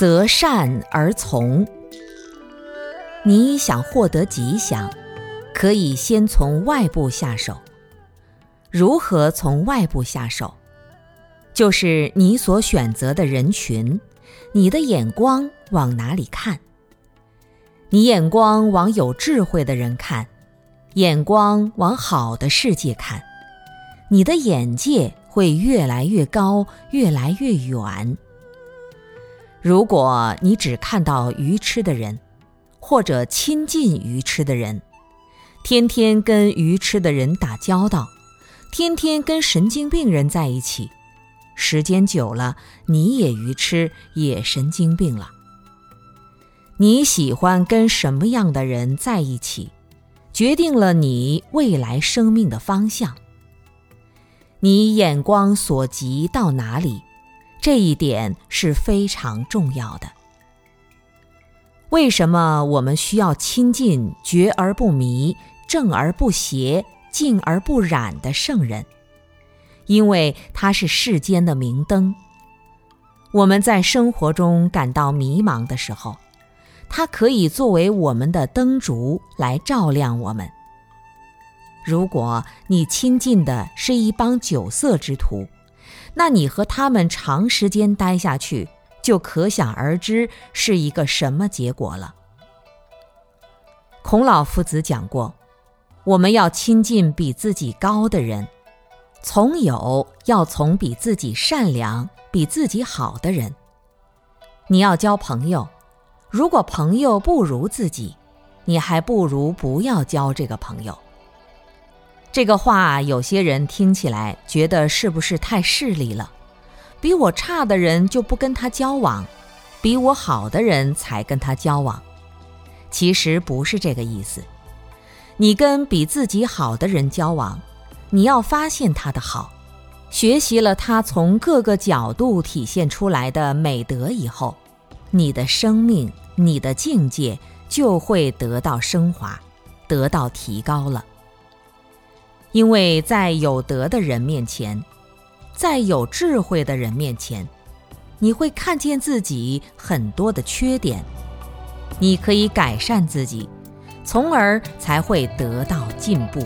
择善而从。你想获得吉祥，可以先从外部下手。如何从外部下手？就是你所选择的人群，你的眼光往哪里看？你眼光往有智慧的人看，眼光往好的世界看，你的眼界会越来越高，越来越远。如果你只看到愚痴的人，或者亲近愚痴的人，天天跟愚痴的人打交道，天天跟神经病人在一起，时间久了，你也愚痴，也神经病了。你喜欢跟什么样的人在一起，决定了你未来生命的方向。你眼光所及到哪里？这一点是非常重要的。为什么我们需要亲近觉而不迷、正而不邪、静而不染的圣人？因为他是世间的明灯。我们在生活中感到迷茫的时候，他可以作为我们的灯烛来照亮我们。如果你亲近的是一帮酒色之徒，那你和他们长时间待下去，就可想而知是一个什么结果了。孔老夫子讲过，我们要亲近比自己高的人，从友要从比自己善良、比自己好的人。你要交朋友，如果朋友不如自己，你还不如不要交这个朋友。这个话，有些人听起来觉得是不是太势利了？比我差的人就不跟他交往，比我好的人才跟他交往。其实不是这个意思。你跟比自己好的人交往，你要发现他的好，学习了他从各个角度体现出来的美德以后，你的生命、你的境界就会得到升华，得到提高了。因为在有德的人面前，在有智慧的人面前，你会看见自己很多的缺点，你可以改善自己，从而才会得到进步。